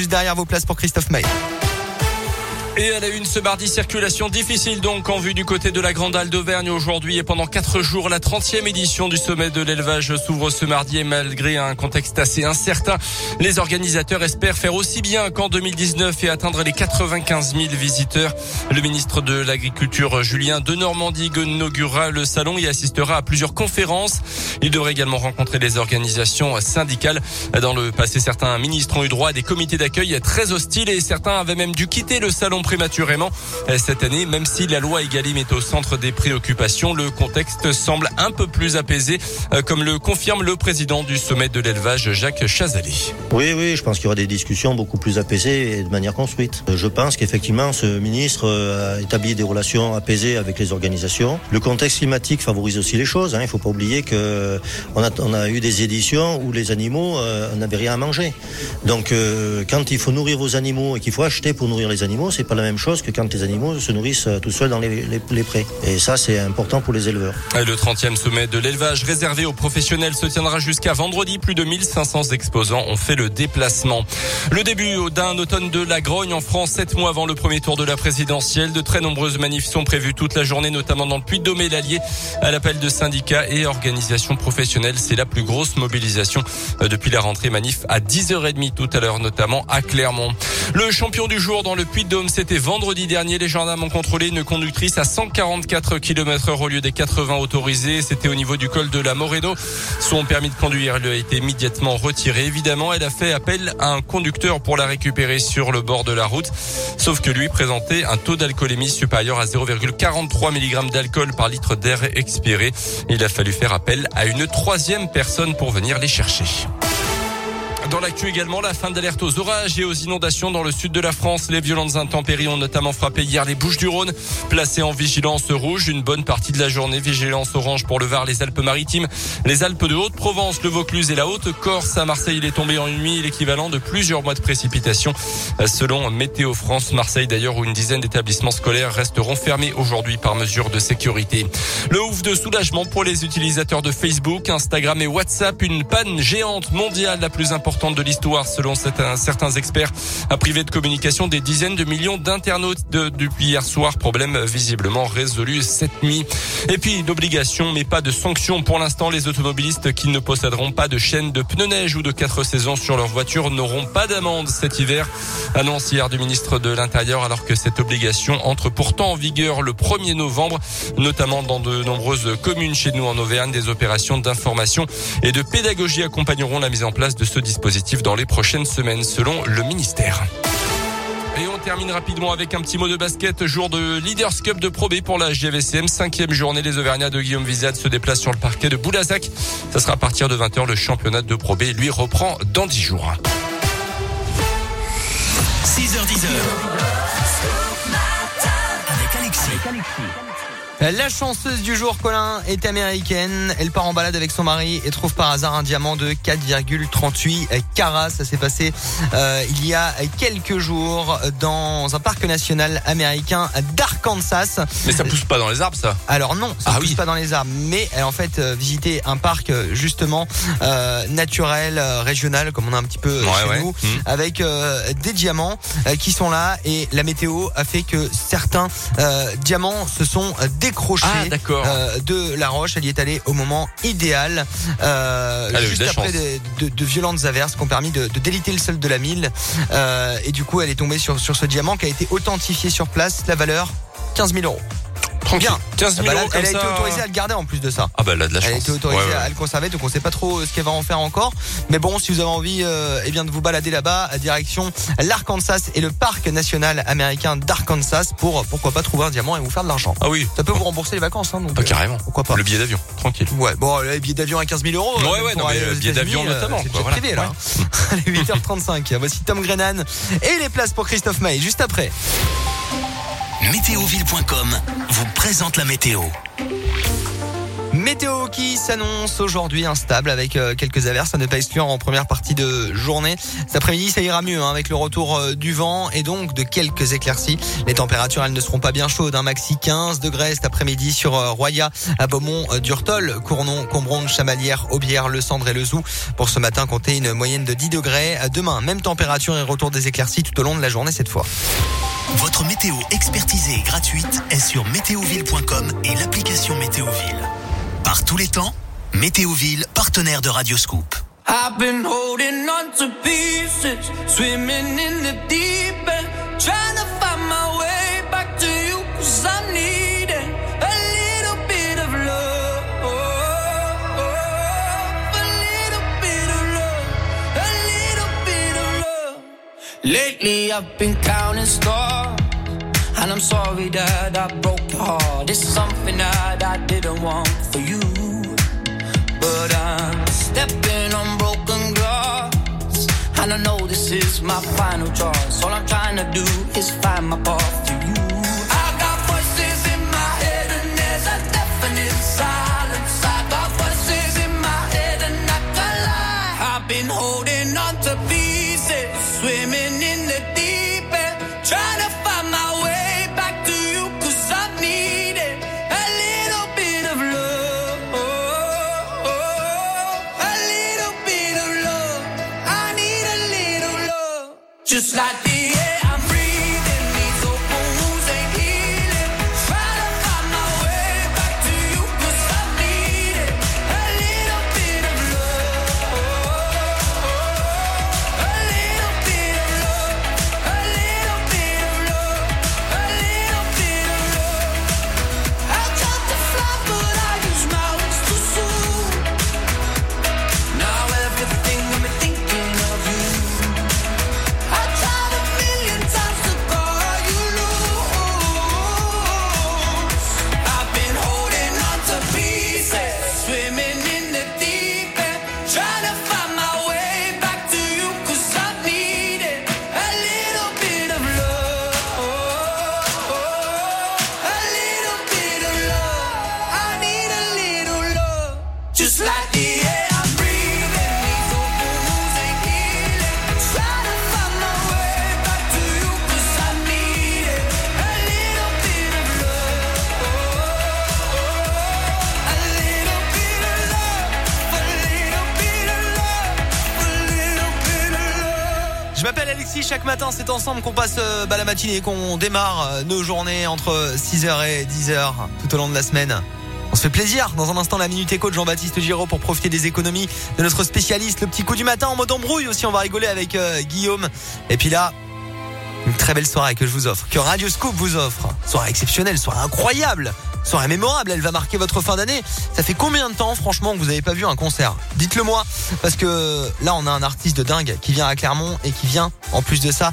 Juste derrière vos places pour Christophe May. Et elle a une ce mardi, circulation difficile donc en vue du côté de la Grande Halle d'Auvergne aujourd'hui et pendant quatre jours, la 30e édition du sommet de l'élevage s'ouvre ce mardi et malgré un contexte assez incertain, les organisateurs espèrent faire aussi bien qu'en 2019 et atteindre les 95 000 visiteurs. Le ministre de l'Agriculture Julien de Normandie inaugurera le salon et assistera à plusieurs conférences. Il devrait également rencontrer les organisations syndicales. Dans le passé, certains ministres ont eu droit à des comités d'accueil très hostiles et certains avaient même dû quitter le salon prématurément cette année. Même si la loi Egalim est au centre des préoccupations, le contexte semble un peu plus apaisé, euh, comme le confirme le président du sommet de l'élevage, Jacques Chazaly. Oui, oui, je pense qu'il y aura des discussions beaucoup plus apaisées et de manière construite. Je pense qu'effectivement, ce ministre euh, a établi des relations apaisées avec les organisations. Le contexte climatique favorise aussi les choses. Hein. Il ne faut pas oublier que on a, eu des éditions où les animaux euh, n'avaient rien à manger. Donc, quand il faut nourrir vos animaux et qu'il faut acheter pour nourrir les animaux, c'est pas la même chose que quand les animaux se nourrissent euh, tout seuls dans les, prés. Et ça, c'est important pour les éleveurs. Le 30e sommet de l'élevage réservé aux professionnels se tiendra jusqu'à vendredi. Plus de 1500 exposants ont fait le déplacement. Le début d'un automne de la grogne en France, sept mois avant le premier tour de la présidentielle. De très nombreuses manifs sont prévues toute la journée, notamment dans le Puy-de-Dôme et l'Allier, à l'appel de syndicats et organisations professionnelles. C'est la plus grosse mobilisation euh, depuis la rentrée manif à 10h30 tout à l'heure, notamment à Clermont. Le champion du jour dans le Puy-de-Dôme, c'était vendredi dernier. Les gendarmes ont contrôlé une conductrice à 144 km heure au lieu des 80 autorisés. C'était au niveau du col de la Moreno. Son permis de conduire lui a été immédiatement retiré. Évidemment, elle a fait appel à un conducteur pour la récupérer sur le bord de la route. Sauf que lui présentait un taux d'alcoolémie supérieur à 0,43 mg d'alcool par litre d'air expiré. Il a fallu faire appel à une troisième personne pour venir les chercher. Dans l'actu également, la fin d'alerte aux orages et aux inondations dans le sud de la France. Les violentes intempéries ont notamment frappé hier les Bouches du Rhône, placées en vigilance rouge une bonne partie de la journée. Vigilance orange pour le Var, les Alpes-Maritimes, les Alpes de Haute-Provence, le Vaucluse et la Haute-Corse. À Marseille, il est tombé en une nuit l'équivalent de plusieurs mois de précipitations. Selon Météo France, Marseille d'ailleurs, où une dizaine d'établissements scolaires resteront fermés aujourd'hui par mesure de sécurité. Le ouf de soulagement pour les utilisateurs de Facebook, Instagram et WhatsApp. Une panne géante mondiale, la plus importante de l'histoire selon certains experts a privé de communication des dizaines de millions d'internautes depuis hier soir. Problème visiblement résolu cette nuit. Et puis d'obligation mais pas de sanctions pour l'instant. Les automobilistes qui ne posséderont pas de chaîne de pneus neige ou de quatre saisons sur leur voiture n'auront pas d'amende cet hiver. Annonce hier du ministre de l'Intérieur alors que cette obligation entre pourtant en vigueur le 1er novembre, notamment dans de nombreuses communes chez nous en Auvergne. Des opérations d'information et de pédagogie accompagneront la mise en place de ce dispositif dans les prochaines semaines selon le ministère. Et on termine rapidement avec un petit mot de basket. Jour de Leaders Cup de Pro B pour la GVCM. Cinquième journée, les Auvergnats de Guillaume Vizade se déplacent sur le parquet de Boulazac. Ça sera à partir de 20h. Le championnat de Pro B, lui, reprend dans 10 jours. 6h10. Avec Alexis. La chanceuse du jour, Colin, est américaine. Elle part en balade avec son mari et trouve par hasard un diamant de 4,38 carats. Ça s'est passé euh, il y a quelques jours dans un parc national américain d'Arkansas. Mais ça pousse pas dans les arbres, ça Alors non, ça ah pousse pas dans les arbres. Mais elle a en fait euh, visité un parc euh, justement euh, naturel, régional, comme on a un petit peu chez nous, mmh. avec des diamants qui sont là. Et la météo a fait que certains diamants se sont décollés décroché ah, euh, de la roche. Elle y est allée au moment idéal, euh, juste après de, violentes averses qui ont permis de, déliter le sol de la mine. Euh, et du coup, elle est tombée sur, sur ce diamant qui a été authentifié sur place. La valeur 15 000 euros. Bien. 15 000 bah, euros elle, a été autorisée à le garder en plus de ça. Ah bah là de la chance. Elle a été autorisée à le conserver, donc on sait pas trop ce qu'elle va en faire encore. Mais bon, si vous avez envie euh, eh bien de vous balader là-bas, à direction l'Arkansas et le parc national américain d'Arkansas pour pourquoi pas trouver un diamant et vous faire de l'argent. Ah oui. Ça peut vous rembourser les vacances. Hein, donc, ah, carrément. Euh, pourquoi pas. Le billet d'avion, tranquille. Ouais. Bon, le billet d'avion à 15 000 euros. Ouais ouais. Non mais le billet d'avion euh, notamment. C'est voilà. privé là. Allez 8h35. Voici Tom Grennan et les places pour Christophe May juste après. Météoville.com vous présente la météo. Météo qui s'annonce aujourd'hui instable avec euh, quelques averses à ne pas exclure en première partie de journée. Cet après-midi, ça ira mieux hein, avec le retour euh, du vent et donc de quelques éclaircies. Les températures, elles ne seront pas bien chaudes. Un hein. maxi 15 degrés cet après-midi sur euh, Roya, à Beaumont, Durtol, Cournon, Combronde, Chamalières, Aubière, Le Cendre et Le Zoux. Pour ce matin, comptez une moyenne de 10 degrés. Demain, même température et retour des éclaircies tout au long de la journée cette fois. Votre météo expertisée et gratuite est sur météoville.com et l'application Météoville. Par tous les temps, Météoville, partenaire de Radioscoop. I've been holding on to pieces, swimming in the deep end, trying to find my way back to you, cause I'm needing a little bit of love. A little bit of love, a little bit of love. Lately I've been counting stars, and I'm sorry that I broke Oh, your heart. It's something that I didn't want for you. But I'm stepping on broken glass. And I know this is my final choice. All I'm trying to do is find my path to you. I got voices in my head, and there's a deafening silence. Just like the air I'm Chaque matin c'est ensemble qu'on passe euh, bah, la matinée, qu'on démarre euh, nos journées entre 6h et 10h tout au long de la semaine. On se fait plaisir. Dans un instant, la Minute Éco de Jean-Baptiste Giraud pour profiter des économies de notre spécialiste. Le petit coup du matin en mode embrouille aussi. On va rigoler avec euh, Guillaume. Et puis là, une très belle soirée que je vous offre, que Radio Scoop vous offre. Soirée exceptionnelle, soirée incroyable. Soirée mémorable, elle va marquer votre fin d'année. Ça fait combien de temps, franchement, que vous n'avez pas vu un concert? Dites-le moi, parce que là, on a un artiste de dingue qui vient à Clermont et qui vient, en plus de ça,